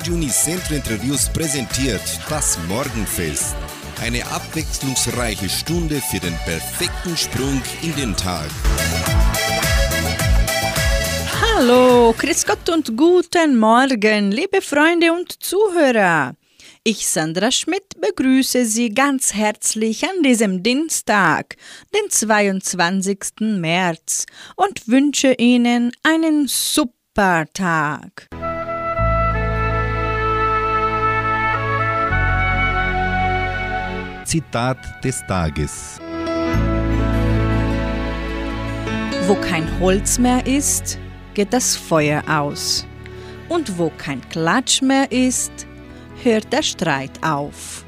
Radio Unicentro Interviews präsentiert das Morgenfest. Eine abwechslungsreiche Stunde für den perfekten Sprung in den Tag. Hallo, Chris Gott und guten Morgen, liebe Freunde und Zuhörer. Ich, Sandra Schmidt, begrüße Sie ganz herzlich an diesem Dienstag, den 22. März, und wünsche Ihnen einen super Tag. Zitat des Tages. Wo kein Holz mehr ist, geht das Feuer aus. Und wo kein Klatsch mehr ist, hört der Streit auf.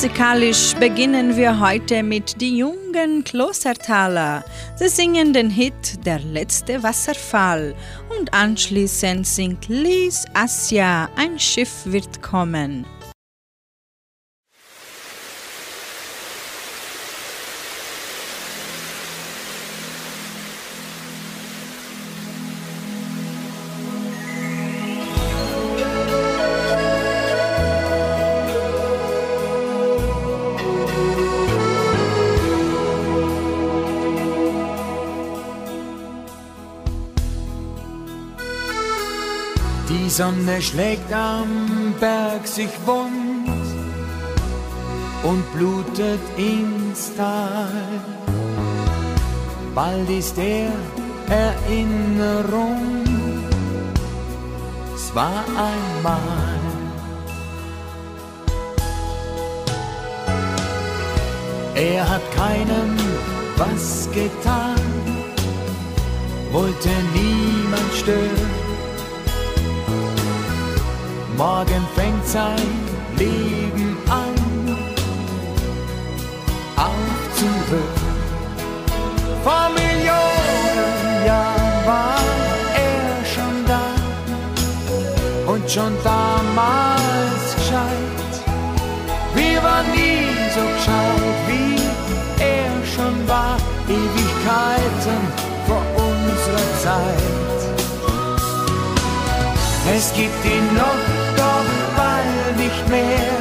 Musikalisch beginnen wir heute mit die jungen Klostertaler. Sie singen den Hit Der letzte Wasserfall und anschließend singt Lies Asja Ein Schiff wird kommen. Sonne schlägt am Berg sich wund und blutet ins Tal. Bald ist der Erinnerung, es war einmal. Er hat keinem was getan, wollte niemand stören Morgen fängt sein Leben an, aufzuhören. Vor Millionen Jahren war er schon da und schon damals gescheit. Wir waren nie so gescheit, wie er schon war, Ewigkeiten vor unserer Zeit. Es gibt ihn noch nicht mehr.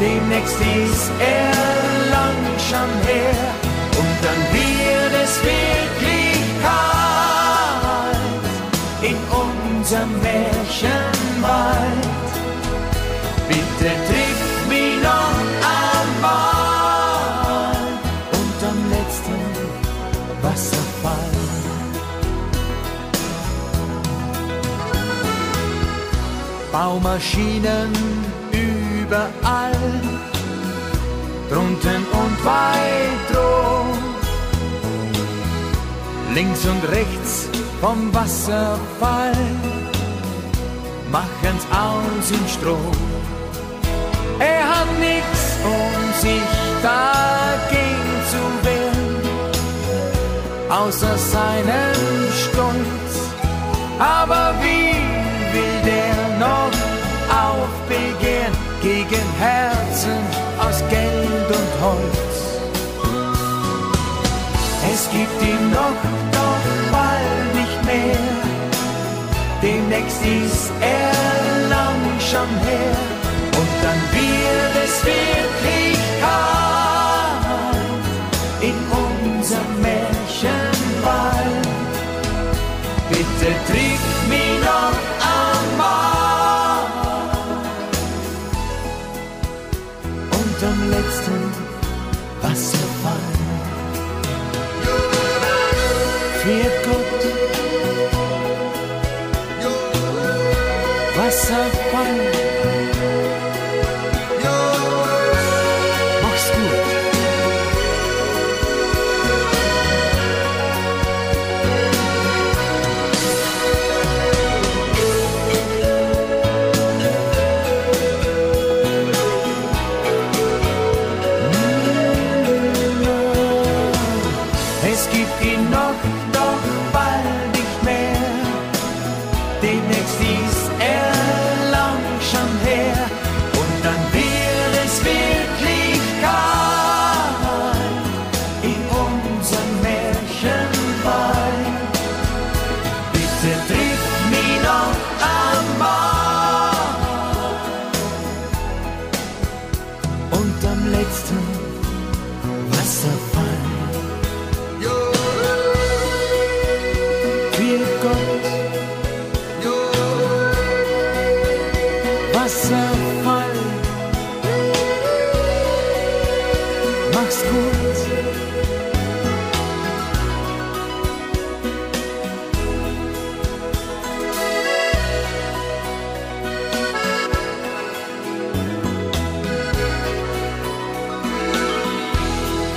Demnächst ist er lang schon her und dann wird es wirklich kalt in unserem Märchenwald. Bitte Baumaschinen überall, drunten und weit rum. Links und rechts vom Wasserfall machen's aus in Strom. Er hat nix, um sich dagegen zu wehren, außer seinen Stolz. Aber wie gegen Herzen aus Geld und Holz. Es gibt ihn noch, doch bald nicht mehr. Demnächst ist er lang schon her und dann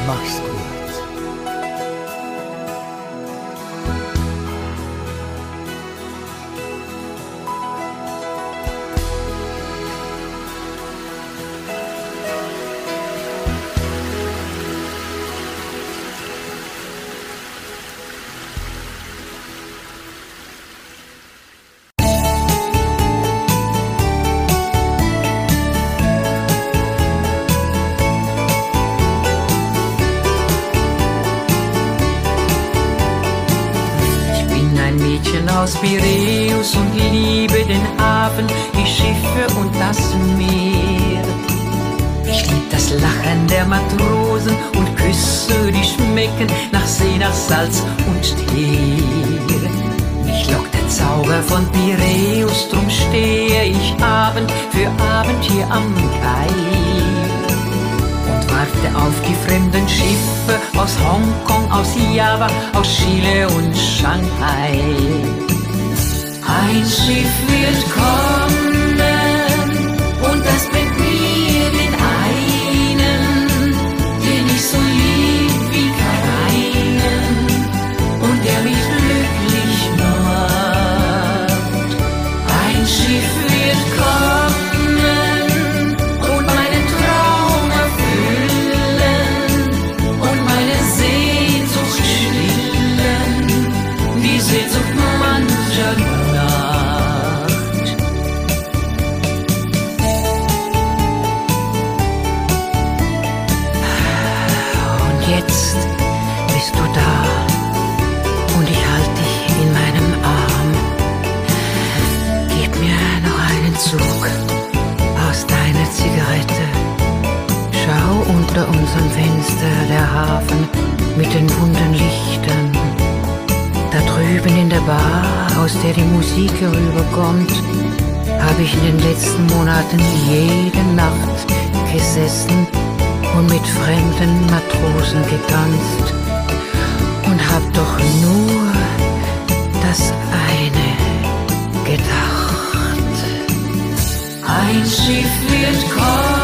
Max. Aus Java, aus Chile und Shanghai. Ein Schiff wird kommen aus der die Musik herüberkommt, habe ich in den letzten Monaten jede Nacht gesessen und mit fremden Matrosen getanzt und hab doch nur das eine gedacht. Ein Schiff wird kommen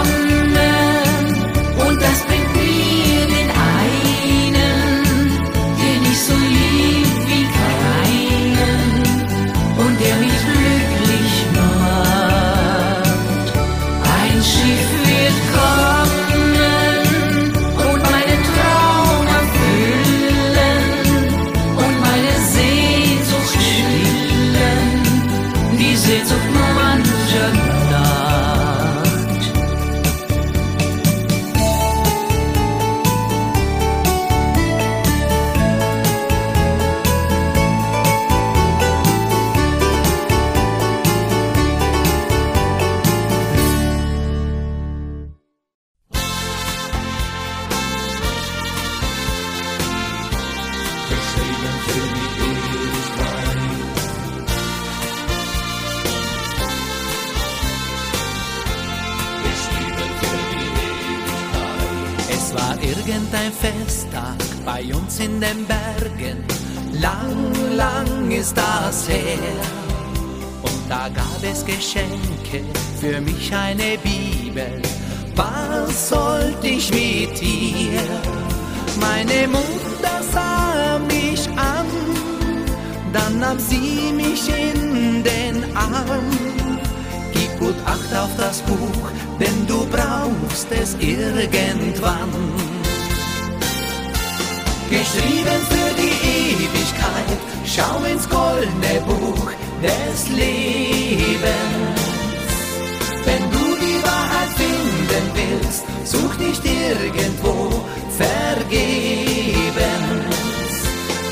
Meine Mutter sah mich an, dann nahm sie mich in den Arm. Gib gut Acht auf das Buch, denn du brauchst es irgendwann. Geschrieben für die Ewigkeit, schau ins goldene Buch des Lebens. Willst, such nicht irgendwo vergebens.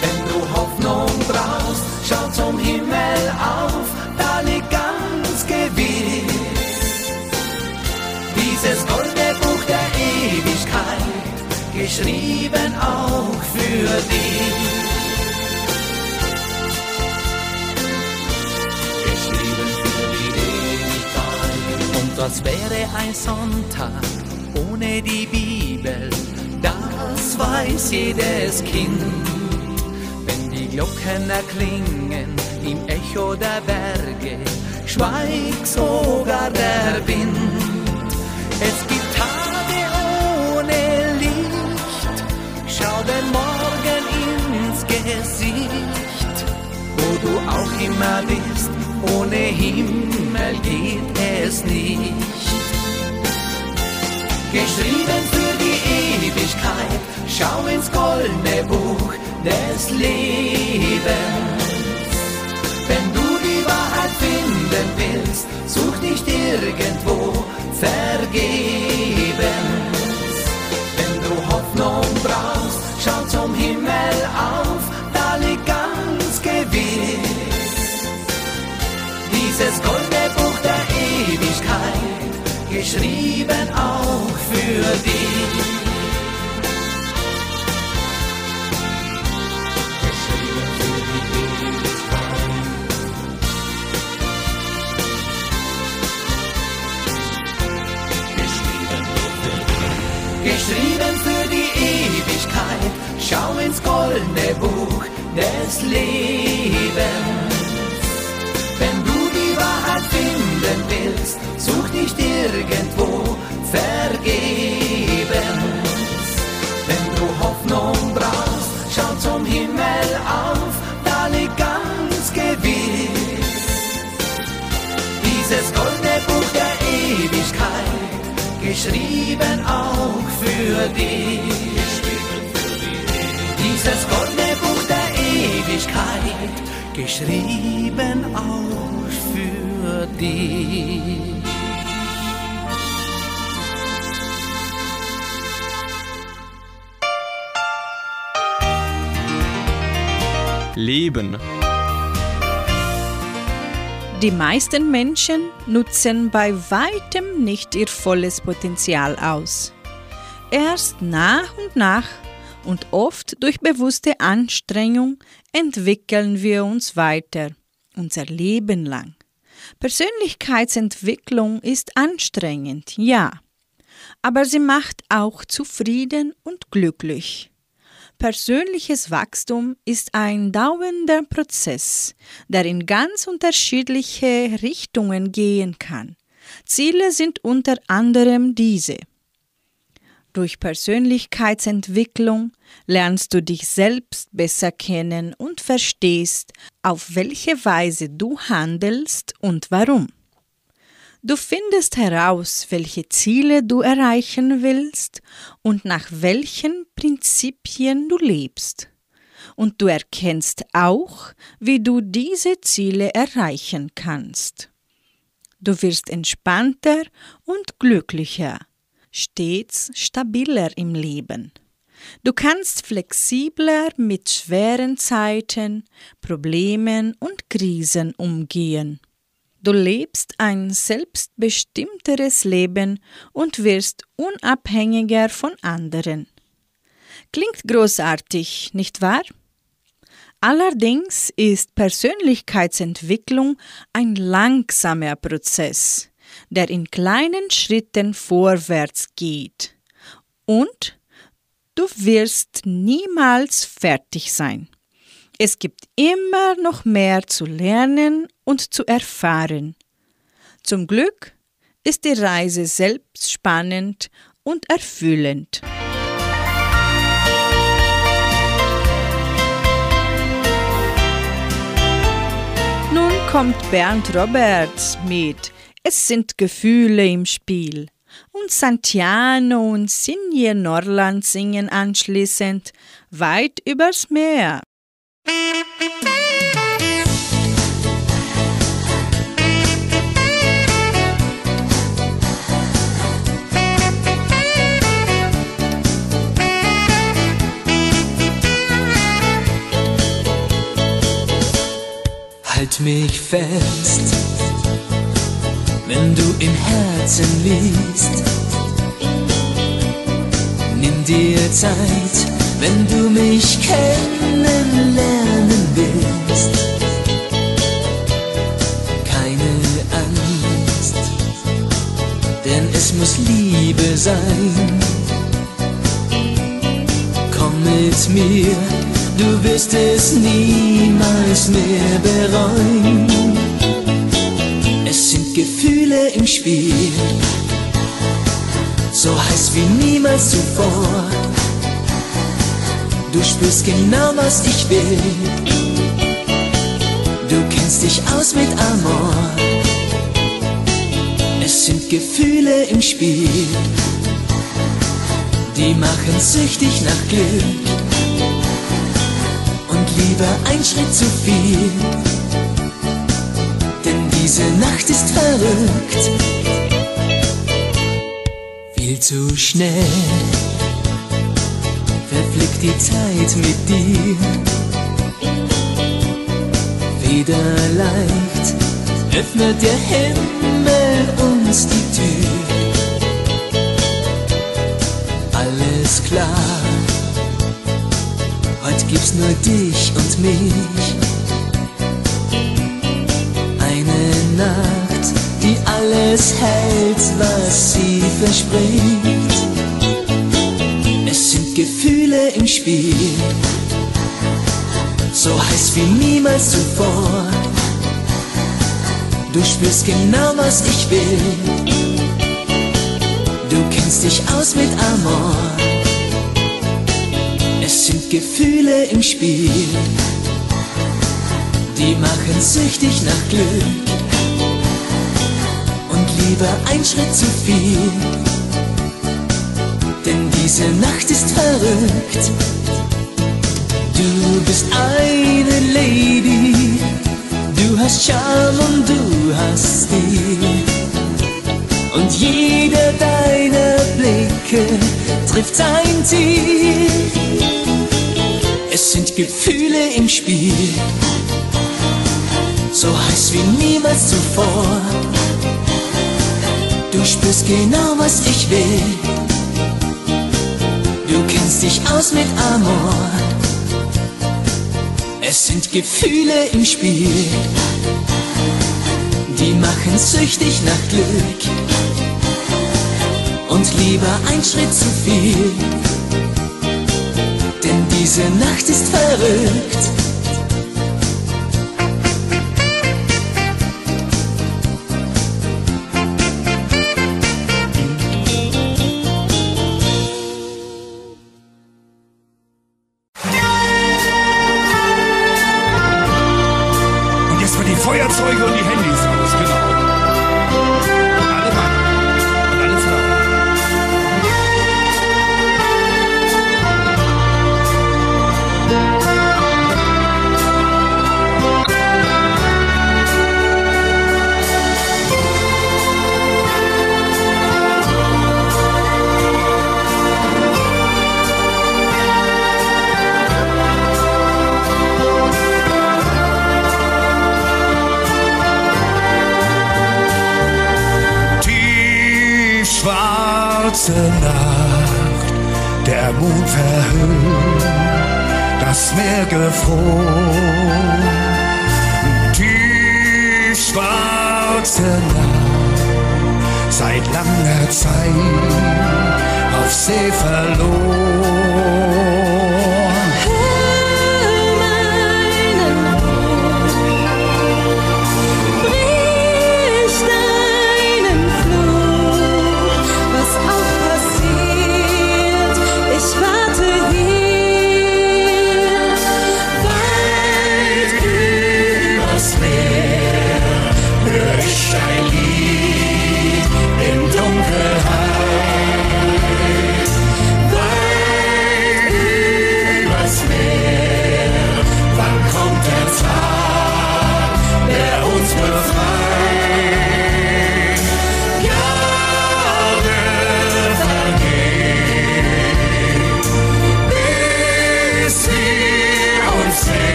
Wenn du Hoffnung brauchst, schau zum Himmel auf, da liegt ganz gewiss dieses goldene Buch der geschrieben auch für dich. Geschrieben für die Ewigkeit. Und das wäre ein Sonntag ohne die Bibel, das weiß jedes Kind. Wenn die Glocken erklingen im Echo der Berge, schweigt sogar der Wind. Es gibt Tage ohne Licht, schau den Morgen ins Gesicht. Wo du auch immer bist, ohne Himmel geht es nicht. Geschrieben für die Ewigkeit, schau ins goldene Buch des Lebens. Wenn du die Wahrheit finden willst, such nicht irgendwo vergebens. Wenn du Hoffnung brauchst, schau zum Himmel auf, da liegt ganz gewiss dieses Ewigkeit, geschrieben auch für dich. geschrieben für die Ewigkeit. Schau ins goldene Buch des Lebens. Wenn du die Wahrheit finden willst, such nicht irgendwo vergebens. Wenn du Hoffnung brauchst, schau zum Himmel auf, da liegt ganz gewiss dieses goldene Buch der Ewigkeit geschrieben auch für dich. Dieses goldene Buch der Ewigkeit, geschrieben auch für dich. Leben. Die meisten Menschen nutzen bei weitem nicht ihr volles Potenzial aus. Erst nach und nach und oft durch bewusste Anstrengung entwickeln wir uns weiter, unser Leben lang. Persönlichkeitsentwicklung ist anstrengend, ja, aber sie macht auch zufrieden und glücklich. Persönliches Wachstum ist ein dauernder Prozess, der in ganz unterschiedliche Richtungen gehen kann. Ziele sind unter anderem diese. Durch Persönlichkeitsentwicklung lernst du dich selbst besser kennen und verstehst, auf welche Weise du handelst und warum. Du findest heraus, welche Ziele du erreichen willst und nach welchen Prinzipien du lebst. Und du erkennst auch, wie du diese Ziele erreichen kannst. Du wirst entspannter und glücklicher, stets stabiler im Leben. Du kannst flexibler mit schweren Zeiten, Problemen und Krisen umgehen Du lebst ein selbstbestimmteres Leben und wirst unabhängiger von anderen. Klingt großartig, nicht wahr? Allerdings ist Persönlichkeitsentwicklung ein langsamer Prozess, der in kleinen Schritten vorwärts geht. Und du wirst niemals fertig sein. Es gibt immer noch mehr zu lernen und zu erfahren. Zum Glück ist die Reise selbst spannend und erfüllend. Nun kommt Bernd Roberts mit Es sind Gefühle im Spiel. Und Santiano und Sinje Norland singen anschließend Weit übers Meer. Halt mich fest, wenn du im Herzen liegst. Nimm dir Zeit, wenn du mich kennenlernen willst. Keine Angst, denn es muss Liebe sein. Komm mit mir, du wirst es niemals mehr bereuen. Es sind Gefühle im Spiel so heiß wie niemals zuvor. Du spürst genau, was ich will. Du kennst dich aus mit Amor. Es sind Gefühle im Spiel, die machen süchtig nach Glück. Und lieber ein Schritt zu viel, denn diese Nacht ist verrückt viel zu schnell verfliegt die Zeit mit dir. Wieder leicht öffnet der Himmel uns die Tür. Alles klar, heute gibt's nur dich und mich. Eine Nacht, die alles hält, was sie verspricht. Gefühle im Spiel, so heiß wie niemals zuvor. Du spürst genau, was ich will. Du kennst dich aus mit Amor. Es sind Gefühle im Spiel, die machen süchtig nach Glück lieber ein Schritt zu viel. Verrückt. Du bist eine Lady, du hast Charme und du hast Stil. Und jeder deiner Blicke trifft sein Ziel. Es sind Gefühle im Spiel, so heiß wie niemals zuvor. Du spürst genau, was ich will. Dich aus mit Amor. Es sind Gefühle im Spiel, die machen süchtig nach Glück. Und lieber ein Schritt zu viel, denn diese Nacht ist verrückt. seit langer Zeit auf See verloren.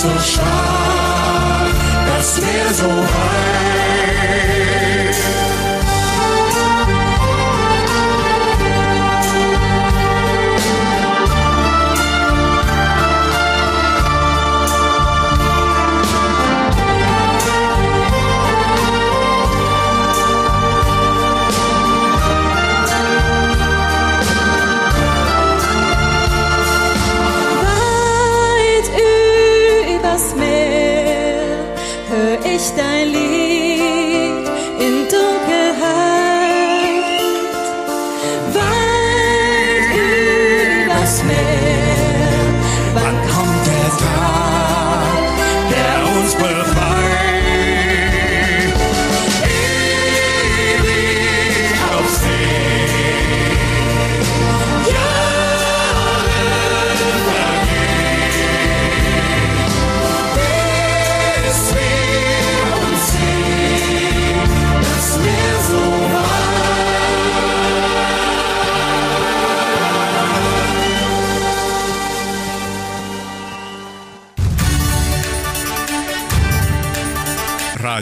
so stark, dass wir so weit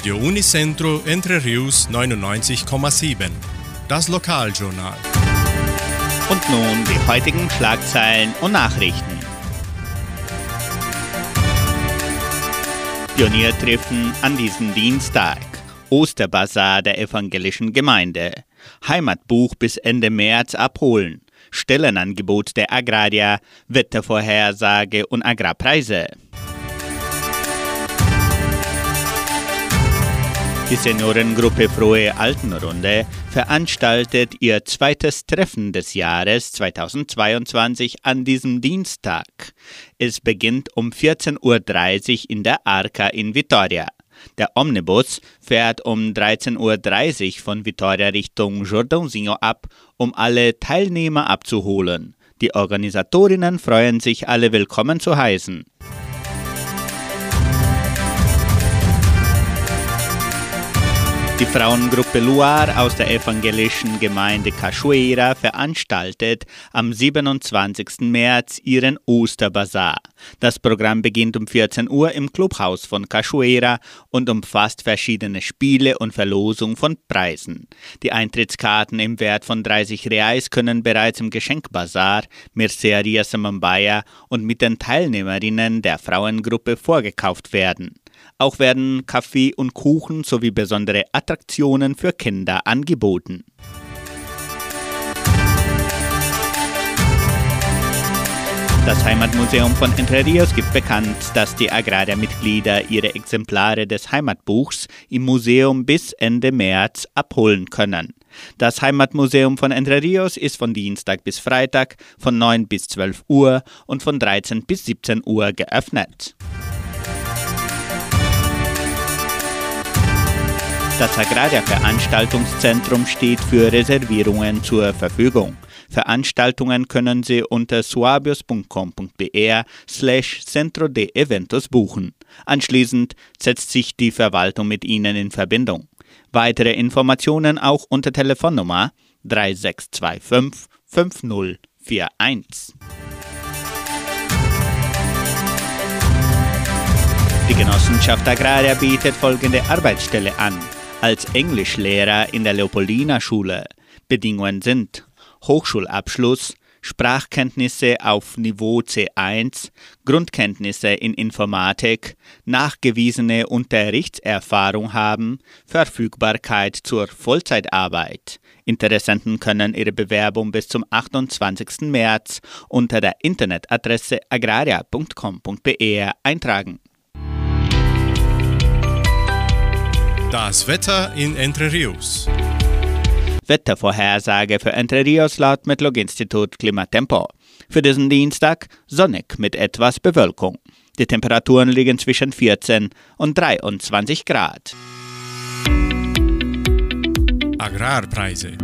Radio Unicentro Entre Rius 99,7. Das Lokaljournal. Und nun die heutigen Schlagzeilen und Nachrichten. Pioniertreffen an diesem Dienstag. Osterbazar der evangelischen Gemeinde. Heimatbuch bis Ende März abholen. Stellenangebot der Agraria, Wettervorhersage und Agrarpreise. Die Seniorengruppe Frohe Altenrunde veranstaltet ihr zweites Treffen des Jahres 2022 an diesem Dienstag. Es beginnt um 14.30 Uhr in der Arca in Vitoria. Der Omnibus fährt um 13.30 Uhr von Vitoria Richtung Jordãozinho ab, um alle Teilnehmer abzuholen. Die Organisatorinnen freuen sich, alle willkommen zu heißen. Die Frauengruppe Luar aus der evangelischen Gemeinde Cachoeira veranstaltet am 27. März ihren Osterbazar. Das Programm beginnt um 14 Uhr im Clubhaus von Cachoeira und umfasst verschiedene Spiele und Verlosung von Preisen. Die Eintrittskarten im Wert von 30 Reais können bereits im Geschenkbazar Merceria Samambaya und mit den Teilnehmerinnen der Frauengruppe vorgekauft werden. Auch werden Kaffee und Kuchen sowie besondere Attraktionen für Kinder angeboten. Das Heimatmuseum von Entre Rios gibt bekannt, dass die Agraria-Mitglieder ihre Exemplare des Heimatbuchs im Museum bis Ende März abholen können. Das Heimatmuseum von Entre Rios ist von Dienstag bis Freitag von 9 bis 12 Uhr und von 13 bis 17 Uhr geöffnet. Das Agraria Veranstaltungszentrum steht für Reservierungen zur Verfügung. Veranstaltungen können Sie unter suabios.com.br slash centro de eventos buchen. Anschließend setzt sich die Verwaltung mit Ihnen in Verbindung. Weitere Informationen auch unter Telefonnummer 3625 5041. Die Genossenschaft Agraria bietet folgende Arbeitsstelle an als Englischlehrer in der Leopoldina-Schule. Bedingungen sind Hochschulabschluss, Sprachkenntnisse auf Niveau C1, Grundkenntnisse in Informatik, nachgewiesene Unterrichtserfahrung haben, Verfügbarkeit zur Vollzeitarbeit. Interessenten können ihre Bewerbung bis zum 28. März unter der Internetadresse agraria.com.br eintragen. Das Wetter in Entre Rios. Wettervorhersage für Entre Rios laut Metlog-Institut Klimatempo. Für diesen Dienstag sonnig mit etwas Bewölkung. Die Temperaturen liegen zwischen 14 und 23 Grad. Agrarpreise.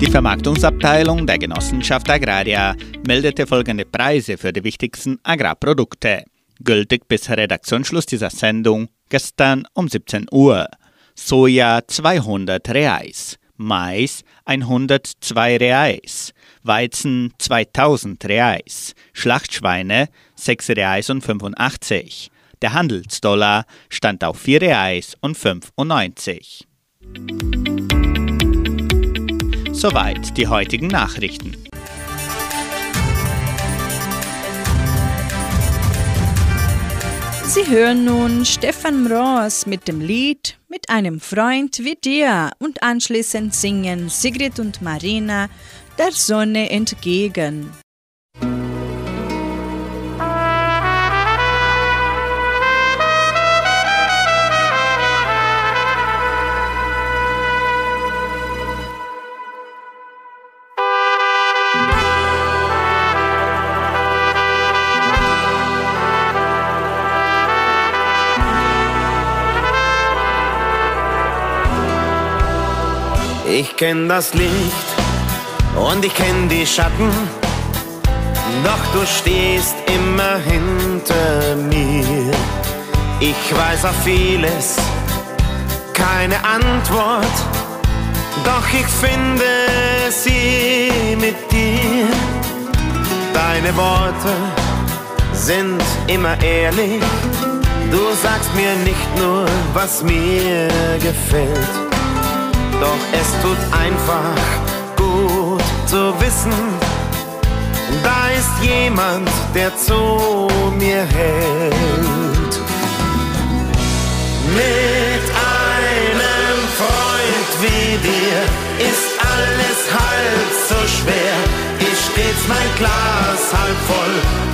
Die Vermarktungsabteilung der Genossenschaft Agraria meldete folgende Preise für die wichtigsten Agrarprodukte. Gültig bis Redaktionsschluss dieser Sendung gestern um 17 Uhr. Soja 200 Reais, Mais 102 Reais, Weizen 2000 Reais, Schlachtschweine 6 Reais und 85. Der Handelsdollar stand auf 4 Reais und 95. Soweit die heutigen Nachrichten. Sie hören nun Stefan Mross mit dem Lied Mit einem Freund wie dir und anschließend singen Sigrid und Marina der Sonne entgegen. Ich kenn das Licht und ich kenn die Schatten, doch du stehst immer hinter mir. Ich weiß auf vieles keine Antwort, doch ich finde sie mit dir. Deine Worte sind immer ehrlich, Du sagst mir nicht nur, was mir gefällt, doch es tut einfach gut zu wissen, da ist jemand, der zu mir hält. Mit einem Freund wie dir ist alles halb so schwer. Ist stets mein Glas halb voll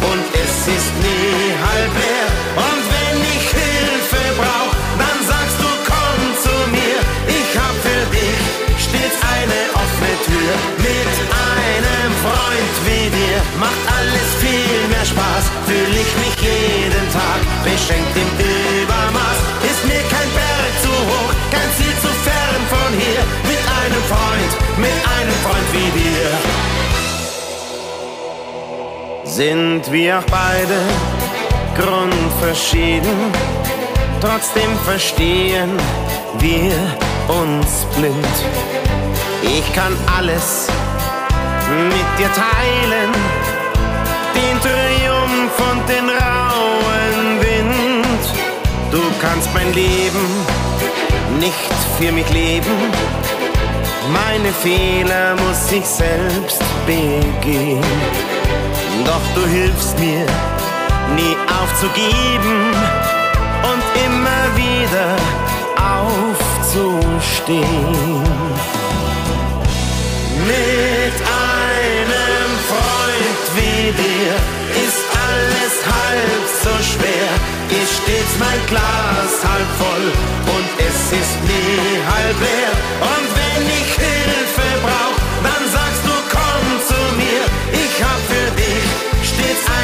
Sind wir auch beide grundverschieden, trotzdem verstehen wir uns blind. Ich kann alles mit dir teilen, den Triumph und den rauen Wind. Du kannst mein Leben nicht für mich leben, meine Fehler muss ich selbst begehen. Doch du hilfst mir, nie aufzugeben und immer wieder aufzustehen. Mit einem Freund wie dir ist alles halb so schwer. Ist stets mein Glas halb voll und es ist nie halb leer. Und wenn ich Hilfe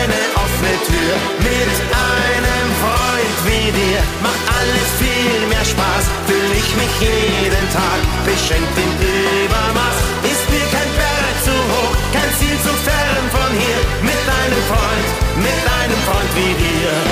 eine offene Tür. Mit einem Freund wie dir macht alles viel mehr Spaß. Fühl ich mich jeden Tag beschenkt im Übermaß. Ist mir kein Berg zu hoch, kein Ziel zu fern von hier. Mit einem Freund, mit einem Freund wie dir.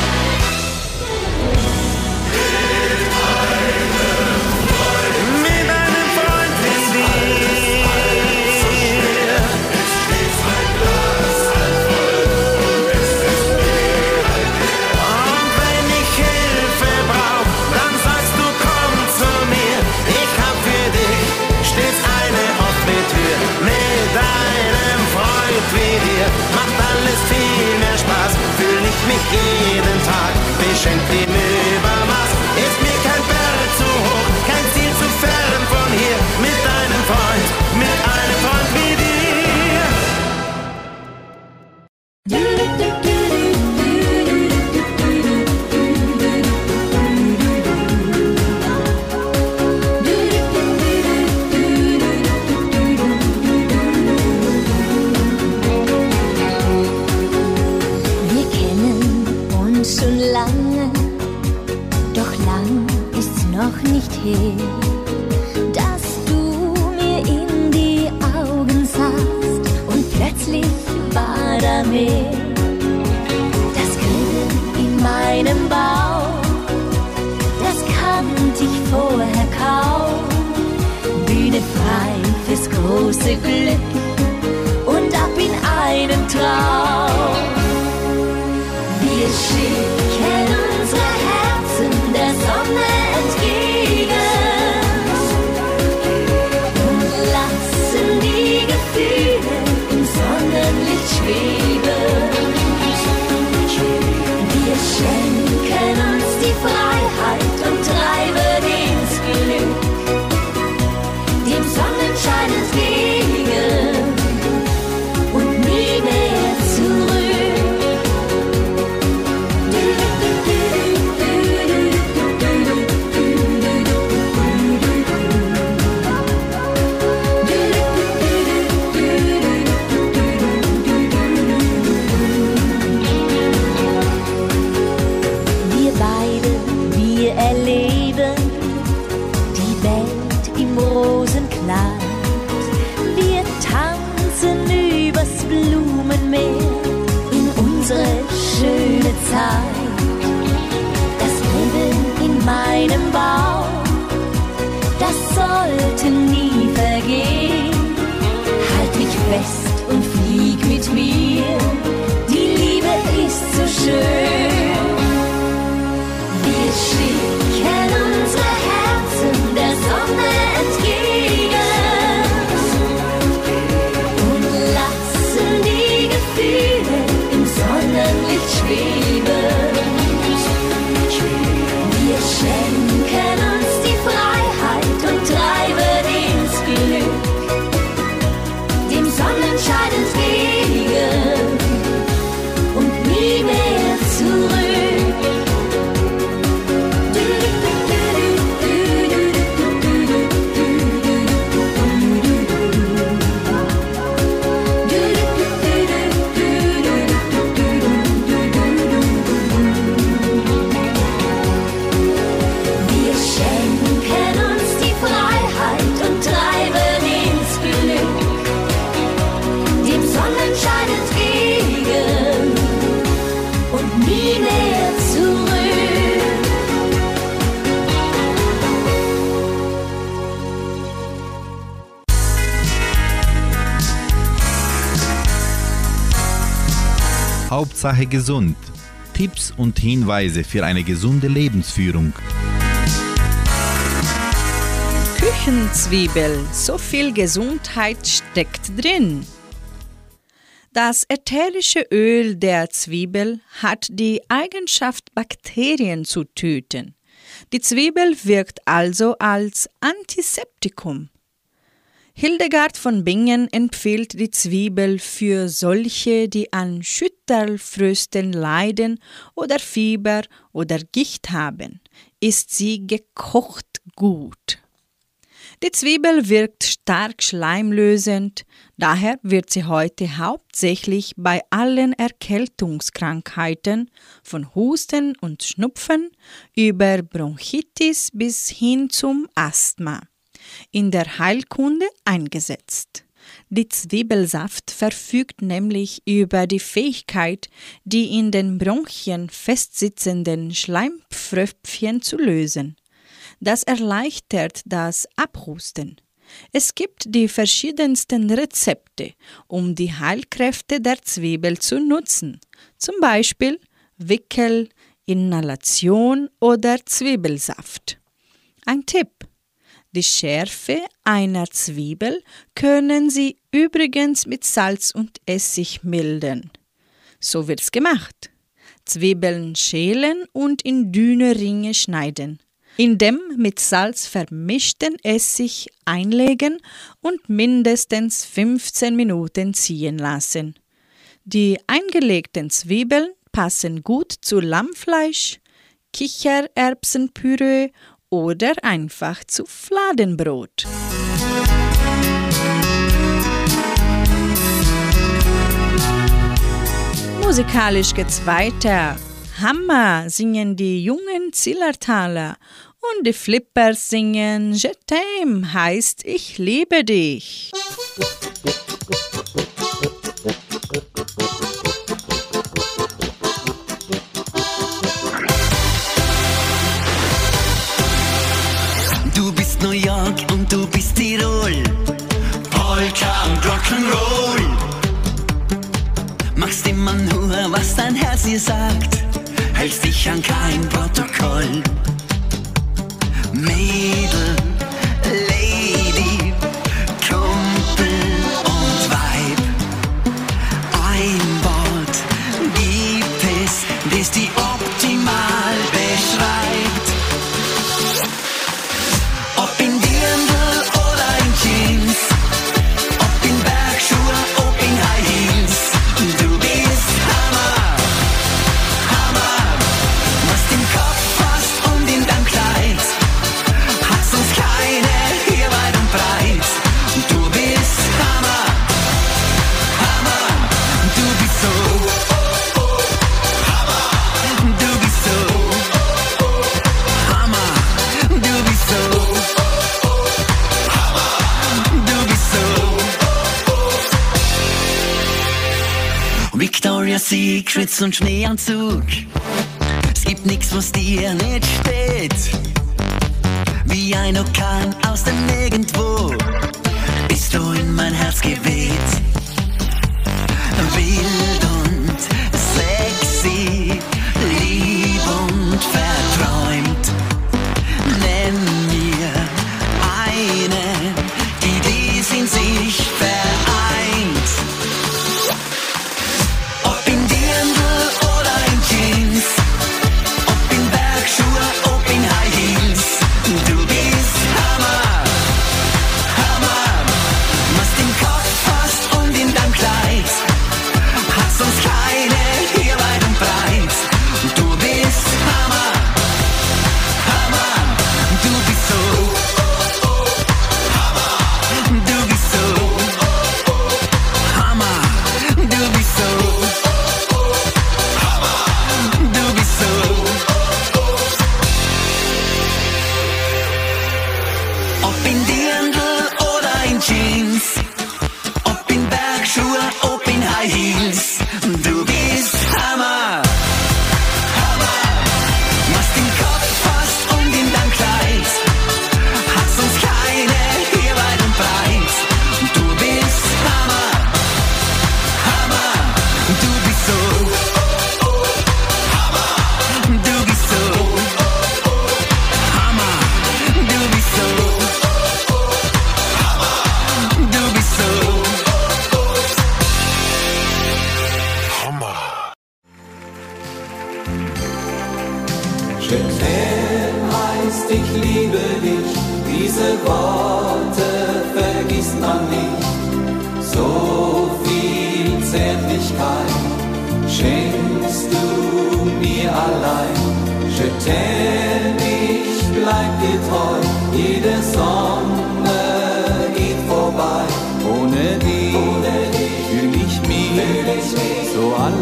Hauptsache gesund. Tipps und Hinweise für eine gesunde Lebensführung. Küchenzwiebel, so viel Gesundheit steckt drin. Das ätherische Öl der Zwiebel hat die Eigenschaft, Bakterien zu töten. Die Zwiebel wirkt also als Antiseptikum. Hildegard von Bingen empfiehlt die Zwiebel für solche, die an Schüttelfrösten leiden oder Fieber oder Gicht haben. Ist sie gekocht gut. Die Zwiebel wirkt stark schleimlösend, daher wird sie heute hauptsächlich bei allen Erkältungskrankheiten von Husten und Schnupfen über Bronchitis bis hin zum Asthma in der Heilkunde eingesetzt. Die Zwiebelsaft verfügt nämlich über die Fähigkeit, die in den Bronchien festsitzenden Schleimpfröpfchen zu lösen. Das erleichtert das Abhusten. Es gibt die verschiedensten Rezepte, um die Heilkräfte der Zwiebel zu nutzen, zum Beispiel Wickel, Inhalation oder Zwiebelsaft. Ein Tipp. Die Schärfe einer Zwiebel können Sie übrigens mit Salz und Essig mildern. So wird's gemacht. Zwiebeln schälen und in dünne Ringe schneiden in dem mit Salz vermischten Essig einlegen und mindestens 15 Minuten ziehen lassen. Die eingelegten Zwiebeln passen gut zu Lammfleisch, Kichererbsenpüree oder einfach zu Fladenbrot. Musikalisch geht's weiter. Hammer singen die jungen Zillertaler und die Flippers singen Je t'aime heißt Ich liebe dich. Was dir sagt. Hältst dich an kein Protokoll. Mädel, Lady, Kumpel und Weib. Ein Wort gibt es, das die optimal Secrets und Schneeanzug. Es gibt nichts, was dir nicht steht wie ein Orkan aus dem Nirgendwo bist du in mein Herz geweht. Wild und sexy, lieb und verträumt.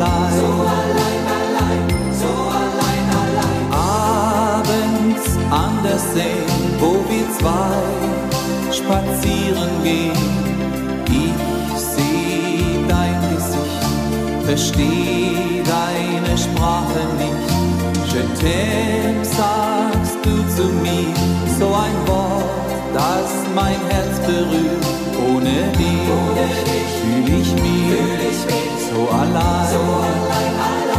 Allein. So allein, allein, so allein, allein. Abends an der See, wo wir zwei spazieren gehen. Ich seh dein Gesicht, versteh deine Sprache nicht. Je t'aime, sagst du zu mir, so ein Wort, das mein Herz berührt. Ohne dich, fühl ich mich so allein. So allein, allein.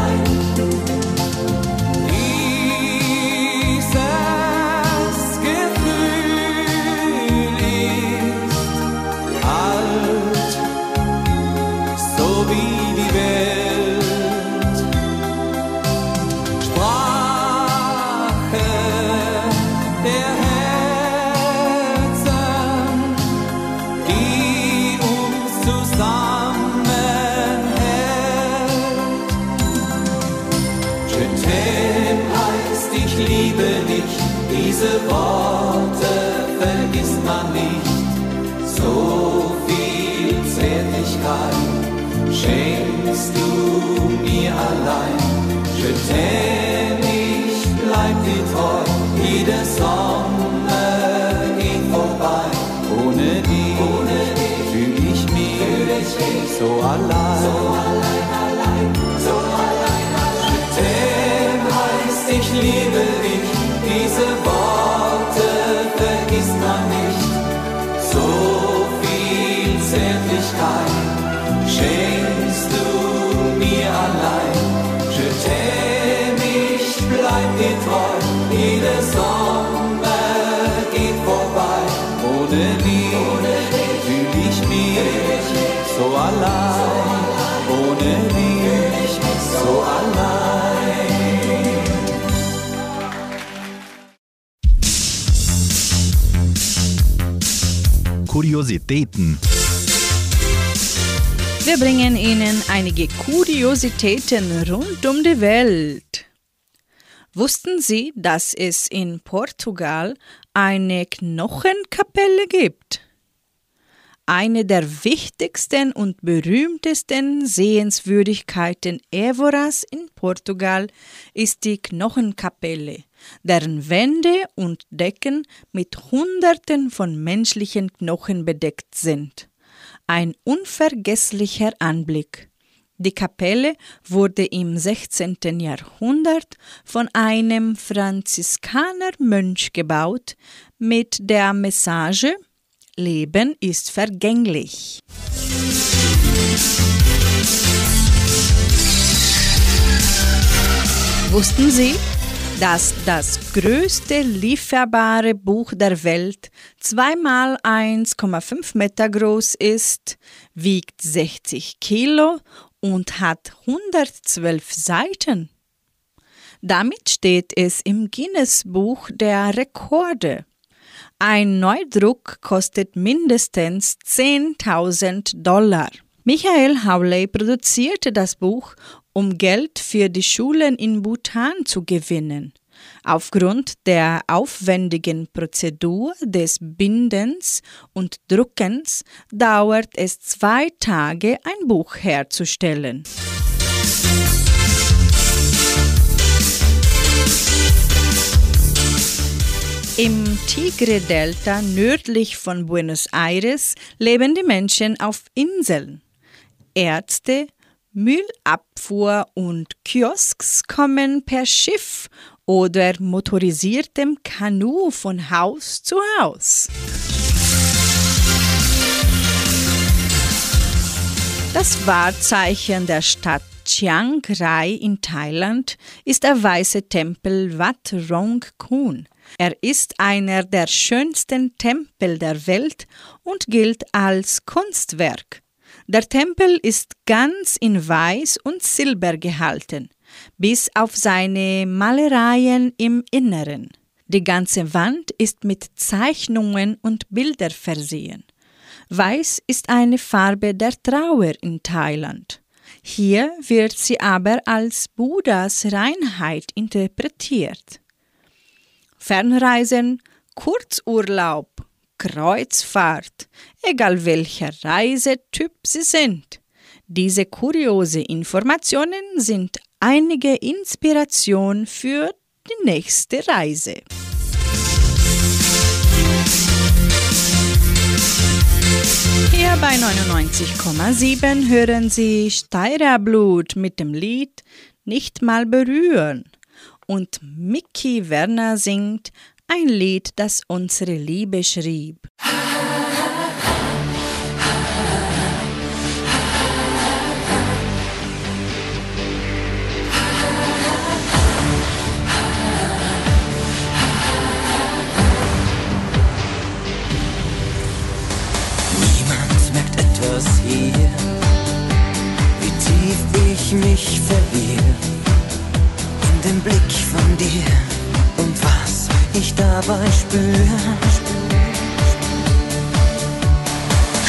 Allein. Je t'aime, ich bleib dir treu, jede Sonne geht vorbei. Ohne dich, fühl ich mich so allein. So allein, allein, Ohne dich, fühl ich mich so allein. Ohne dich, so allein. Kuriositäten. Wir bringen Ihnen einige Kuriositäten rund um die Welt. Wussten Sie, dass es in Portugal eine Knochenkapelle gibt? Eine der wichtigsten und berühmtesten Sehenswürdigkeiten Evoras in Portugal ist die Knochenkapelle, deren Wände und Decken mit Hunderten von menschlichen Knochen bedeckt sind. Ein unvergesslicher Anblick. Die Kapelle wurde im 16. Jahrhundert von einem Franziskanermönch gebaut mit der Message Leben ist vergänglich. Wussten Sie, dass das größte lieferbare Buch der Welt zweimal 1,5 Meter groß ist, wiegt 60 Kilo und hat 112 Seiten? Damit steht es im Guinness-Buch der Rekorde. Ein Neudruck kostet mindestens 10.000 Dollar. Michael Hawley produzierte das Buch, um Geld für die Schulen in Bhutan zu gewinnen. Aufgrund der aufwendigen Prozedur des Bindens und Druckens dauert es zwei Tage, ein Buch herzustellen. Im Tigre-Delta nördlich von Buenos Aires leben die Menschen auf Inseln. Ärzte, Müllabfuhr und Kiosks kommen per Schiff oder motorisiertem Kanu von Haus zu Haus. Das Wahrzeichen der Stadt Chiang Rai in Thailand ist der weiße Tempel Wat Rong Khun. Er ist einer der schönsten Tempel der Welt und gilt als Kunstwerk. Der Tempel ist ganz in Weiß und Silber gehalten, bis auf seine Malereien im Inneren. Die ganze Wand ist mit Zeichnungen und Bildern versehen. Weiß ist eine Farbe der Trauer in Thailand. Hier wird sie aber als Buddhas Reinheit interpretiert. Fernreisen, Kurzurlaub, Kreuzfahrt, egal welcher Reisetyp Sie sind. Diese kuriose Informationen sind einige Inspiration für die nächste Reise. Hier bei 99,7 hören Sie Steirerblut mit dem Lied Nicht mal berühren. Und Mickey Werner singt ein Lied, das unsere Liebe schrieb. Ich verliere in den Blick von dir und was ich dabei spüre.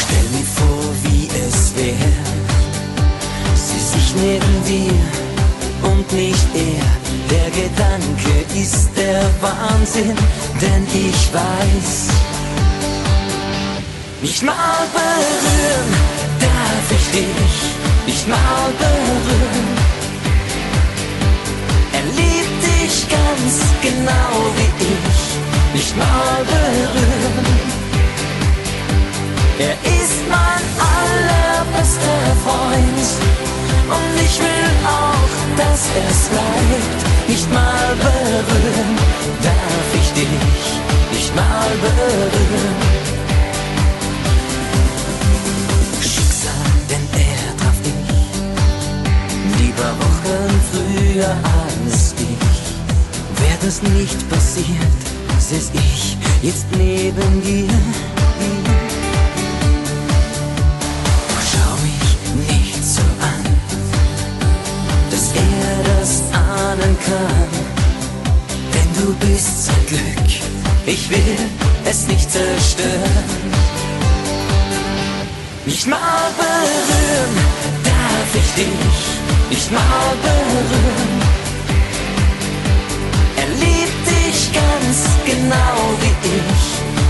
Stell mir vor, wie es wäre, sie sich neben dir und nicht er. Der Gedanke ist der Wahnsinn, denn ich weiß, nicht mal berühren darf ich dich, mal berühren. Er liebt dich ganz genau wie ich, nicht mal berühren. Er ist mein allerbester Freund und ich will auch, dass er's bleibt. Nicht mal berühren darf ich dich, nicht mal berühren. Lieber Wochen früher als ich. Wär das nicht passiert, säß ich jetzt neben dir. Schau mich nicht so an, dass er das ahnen kann, denn du bist sein Glück. Ich will es nicht zerstören. Nicht mal berühren darf ich dich, nicht mal berühren. Er liebt dich ganz genau wie ich,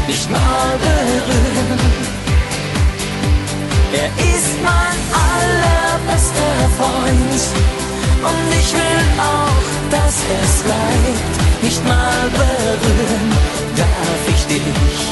nicht mal berühren. Er ist mein allerbester Freund und ich will auch, dass er's bleibt. Nicht mal berühren darf ich dich,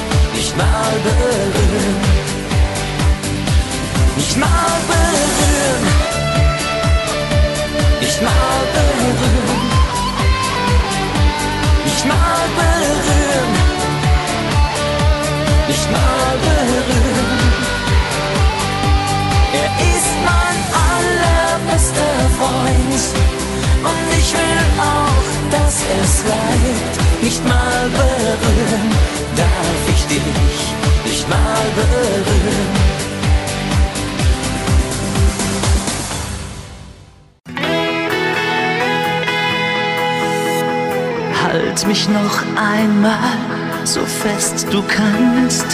er's bleibt. Nicht mal berühren darf ich dich, nicht mal berühren. Halt mich noch einmal so fest du kannst.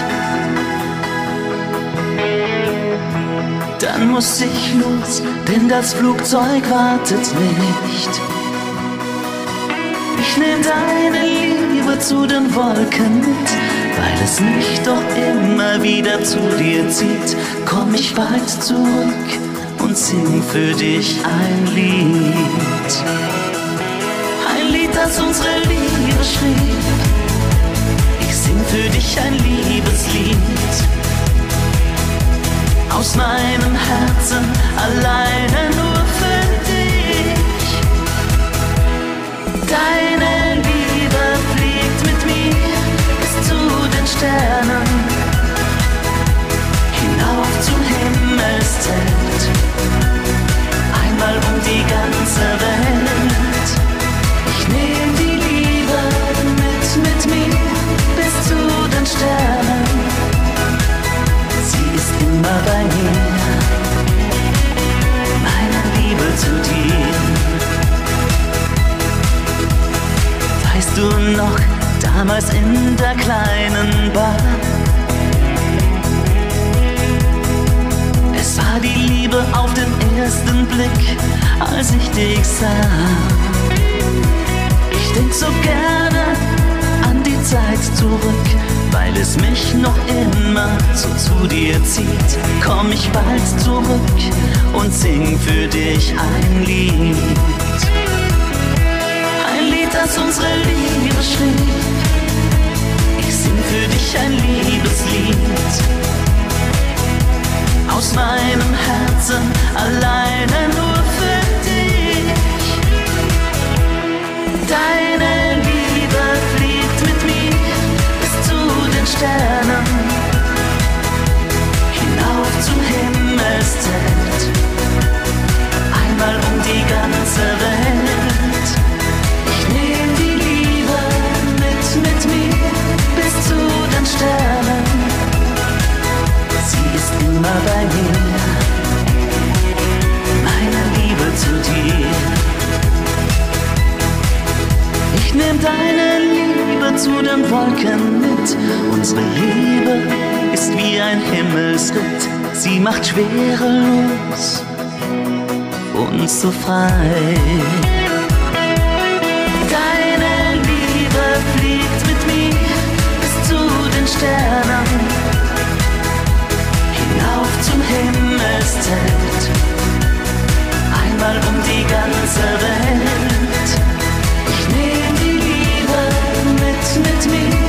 Dann muss ich los, denn das Flugzeug wartet nicht. Ich nehm deine Liebe zu den Wolken mit, weil es mich doch immer wieder zu dir zieht. Komm ich bald zurück und sing für dich ein Lied. Ein Lied, das unsere Liebe schrieb. Ich sing für dich ein Liebeslied. Aus meinem Herzen alleine nur Deine Liebe fliegt mit mir bis zu den Sternen. Du noch, damals in der kleinen Bar, auf den ersten Blick, als ich dich sah. Ich denk so gerne an die Zeit zurück, weil es mich noch immer so zu dir zieht. Komm ich bald zurück und sing für dich ein Lied. Ein Lied, das unsere Liebe schrieb. Ich sing für dich ein Liebeslied. Aus meinem Herzen alleine nur für dich. Deine Liebe fliegt mit mir bis zu den Sternen. Hinauf zum Himmelszelt. Einmal um die ganze Welt. Den Sternen. Sie ist immer bei mir. Meine Liebe zu dir. Ich nehm deine Liebe zu den Wolken mit. Unsere Liebe ist wie ein Himmelsritt. Sie macht schwerelos uns so frei. Himmelszelt. Einmal um die ganze Welt. Ich nehm die Liebe mit, mit mir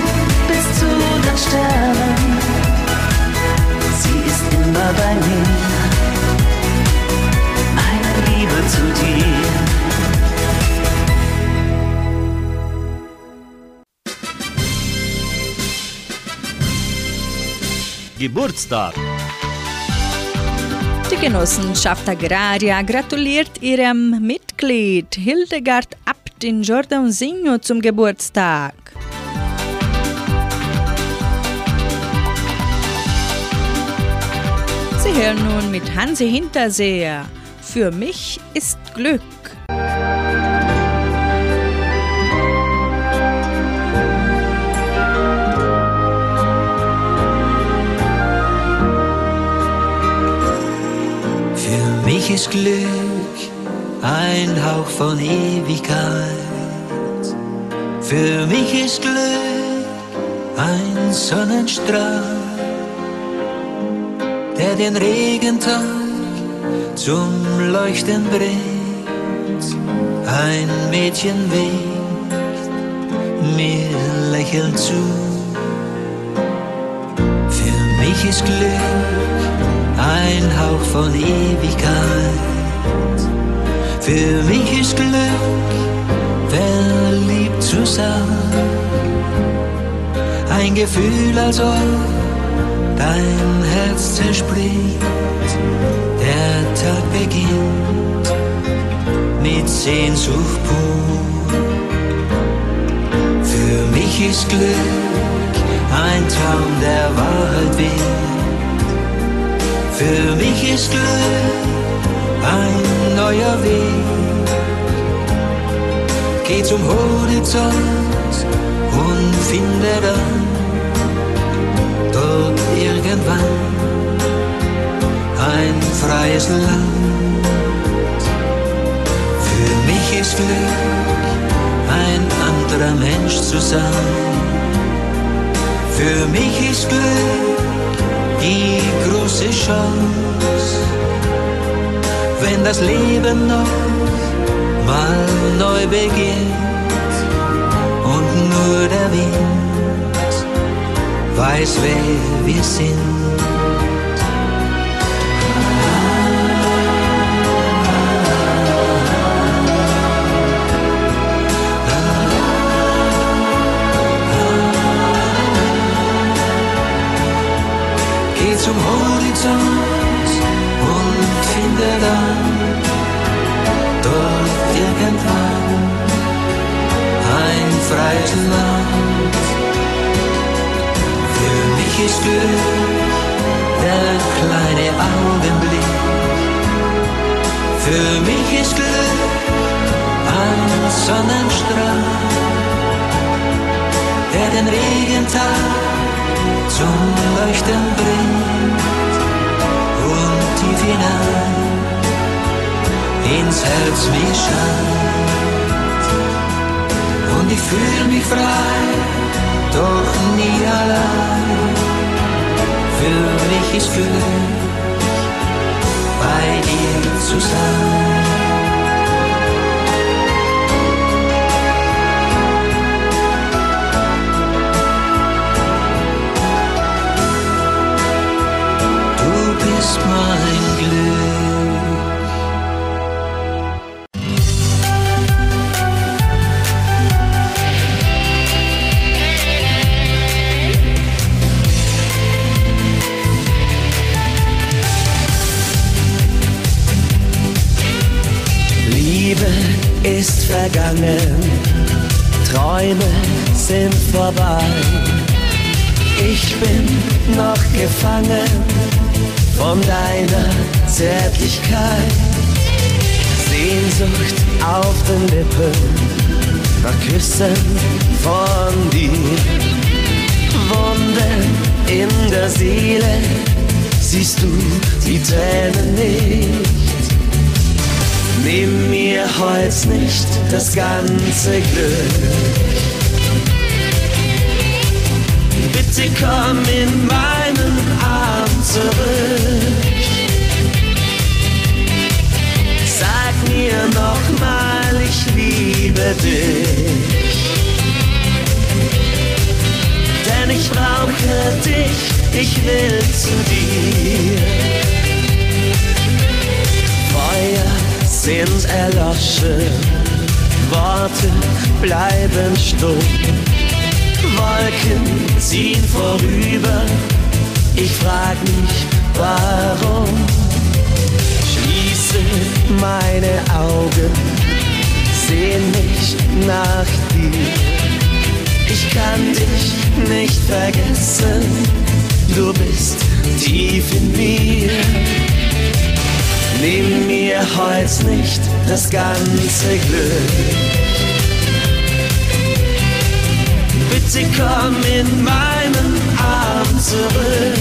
bis zu den Sternen. Sie ist immer bei mir. Meine Liebe zu dir. Geburtstag. Die Genossenschaft Agraria gratuliert ihrem Mitglied Hildegard Abt in Giordanosinho zum Geburtstag. Sie hören nun mit Hansi Hinterseher. Für mich ist Glück. Glück ein Hauch von Ewigkeit. Für mich ist Glück ein Sonnenstrahl, der den Regentag zum Leuchten bringt. Ein Mädchen winkt mir lächelnd zu. Für mich ist Glück ein Hauch von Ewigkeit. Für mich ist Glück, verliebt zu sein. Ein Gefühl, als ob dein Herz zerspringt. Der Tag beginnt mit Sehnsucht pur. Für mich ist Glück ein Traum, der Wahrheit will. Für mich ist Glück ein neuer Weg. Geh zum Horizont und finde dann dort irgendwann ein freies Land. Für mich ist Glück ein anderer Mensch zu sein. Für mich ist Glück die große Chance, wenn das Leben noch mal neu beginnt und nur der Wind weiß, wer wir sind. Zum Horizont und finde dann dort irgendwann ein freies Land. Für mich ist Glück der kleine Augenblick. Für mich ist Glück ein Sonnenstrahl, der den Regentag zum Leuchten bringt und tief hinein ins Herz wie Schand. Und ich fühle mich frei, doch nie allein. Für mich ist Glück, bei dir zu sein. Sind vorbei. Ich bin noch gefangen von deiner Zärtlichkeit. Sehnsucht auf den Lippen, nach Küssen von dir. Wunden in der Seele, siehst du die Tränen nicht. Nimm mir heut nicht das ganze Glück. Bitte komm in meinen Arm zurück. Sag mir nochmal, ich liebe dich. Denn ich brauche dich, ich will zu dir. Feuer sind erloschen, Worte bleiben stumm. Wolken ziehen vorüber, ich frag mich warum. Schließe meine Augen, seh nicht nach dir. Ich kann dich nicht vergessen, du bist tief in mir. Nimm mir heut nicht das ganze Glück. Bitte komm in meinen Arm zurück.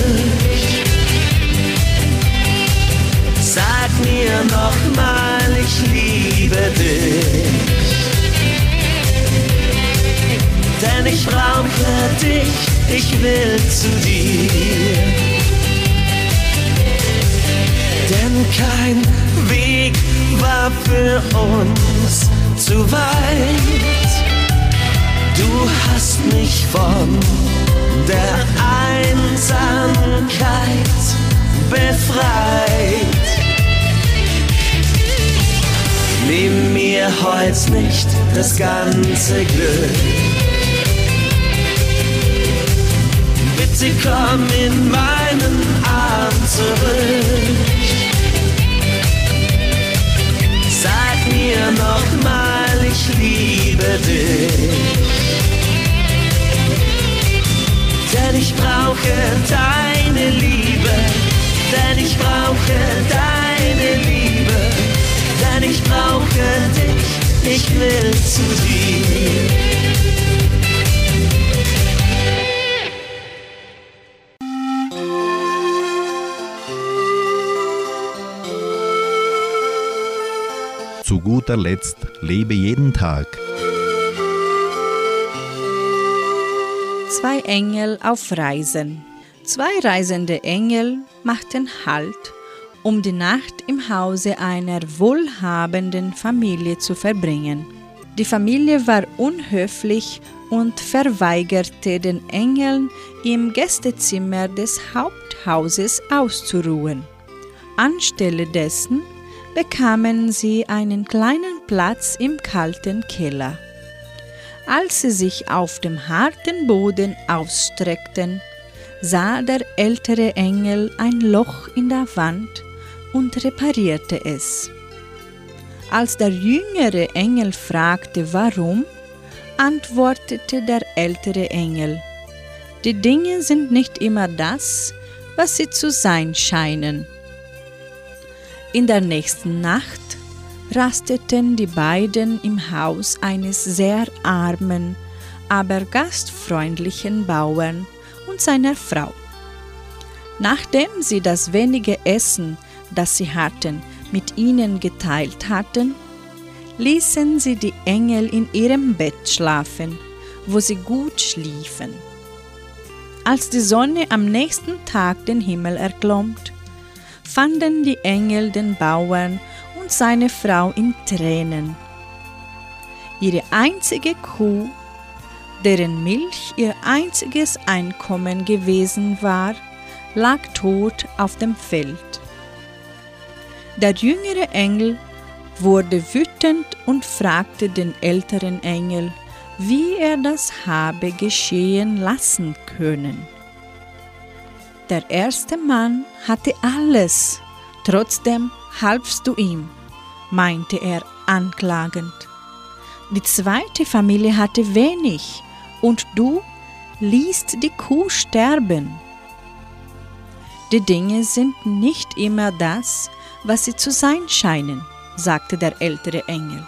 Sag mir nochmal, ich liebe dich. Denn ich brauche dich, ich will zu dir. Denn kein Weg war für uns zu weit. Du hast mich von der Einsamkeit befreit. Nimm mir heut nicht das ganze Glück. Bitte komm in meinen Arm zurück. Sag mir nochmal, ich liebe dich. Ich brauche deine Liebe, denn ich brauche deine Liebe, denn ich brauche dich, ich will zu dir. Zu guter Letzt lebe jeden Tag. Zwei Engel auf Reisen. Zwei reisende Engel machten Halt, um die Nacht im Hause einer wohlhabenden Familie zu verbringen. Die Familie war unhöflich und verweigerte den Engeln, im Gästezimmer des Haupthauses auszuruhen. Anstelle dessen bekamen sie einen kleinen Platz im kalten Keller. Als sie sich auf dem harten Boden ausstreckten, sah der ältere Engel ein Loch in der Wand und reparierte es. Als der jüngere Engel fragte, warum, antwortete der ältere Engel, die Dinge sind nicht immer das, was sie zu sein scheinen. In der nächsten Nacht rasteten die beiden im Haus eines sehr armen, aber gastfreundlichen Bauern und seiner Frau. Nachdem sie das wenige Essen, das sie hatten, mit ihnen geteilt hatten, ließen sie die Engel in ihrem Bett schlafen, wo sie gut schliefen. Als die Sonne am nächsten Tag den Himmel erklommt, fanden die Engel den Bauern und seine Frau in Tränen. Ihre einzige Kuh, deren Milch ihr einziges Einkommen gewesen war, lag tot auf dem Feld. Der jüngere Engel wurde wütend und fragte den älteren Engel, wie er das habe geschehen lassen können. Der erste Mann hatte alles, trotzdem halfst du ihm, meinte er anklagend. Die zweite Familie hatte wenig und du ließt die Kuh sterben. Die Dinge sind nicht immer das, was sie zu sein scheinen, sagte der ältere Engel.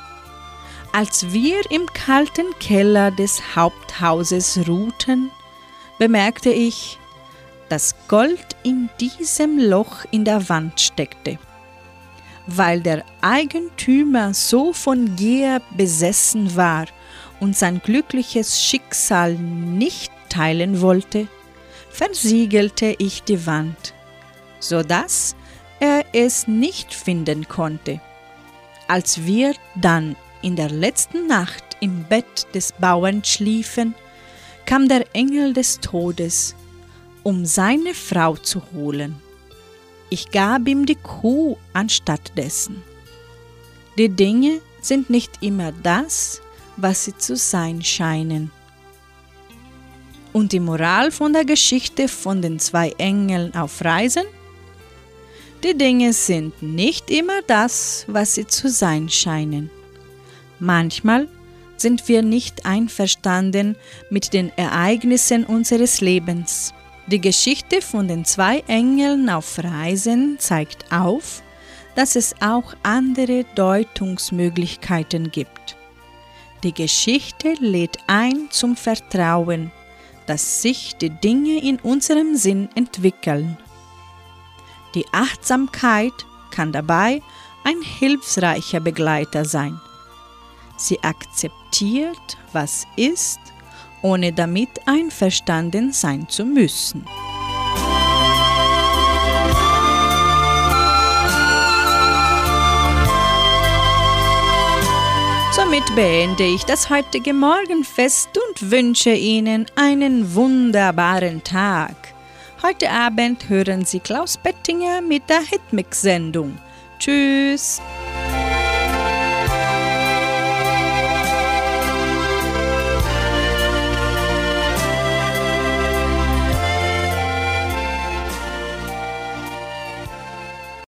Als wir im kalten Keller des Haupthauses ruhten, bemerkte ich, dass Gold in diesem Loch in der Wand steckte. Weil der Eigentümer so von Gier besessen war und sein glückliches Schicksal nicht teilen wollte, versiegelte ich die Wand, so dass er es nicht finden konnte. Als wir dann in der letzten Nacht im Bett des Bauern schliefen, kam der Engel des Todes, um seine Frau zu holen. Ich gab ihm die Kuh anstatt dessen. Die Dinge sind nicht immer das, was sie zu sein scheinen. Und die Moral von der Geschichte von den zwei Engeln auf Reisen? Die Dinge sind nicht immer das, was sie zu sein scheinen. Manchmal sind wir nicht einverstanden mit den Ereignissen unseres Lebens. Die Geschichte von den zwei Engeln auf Reisen zeigt auf, dass es auch andere Deutungsmöglichkeiten gibt. Die Geschichte lädt ein zum Vertrauen, dass sich die Dinge in unserem Sinn entwickeln. Die Achtsamkeit kann dabei ein hilfreicher Begleiter sein. Sie akzeptiert, was ist, ohne damit einverstanden sein zu müssen. Somit beende ich das heutige Morgenfest und wünsche Ihnen einen wunderbaren Tag. Heute Abend hören Sie Klaus Bettinger mit der Hitmix-Sendung. Tschüss!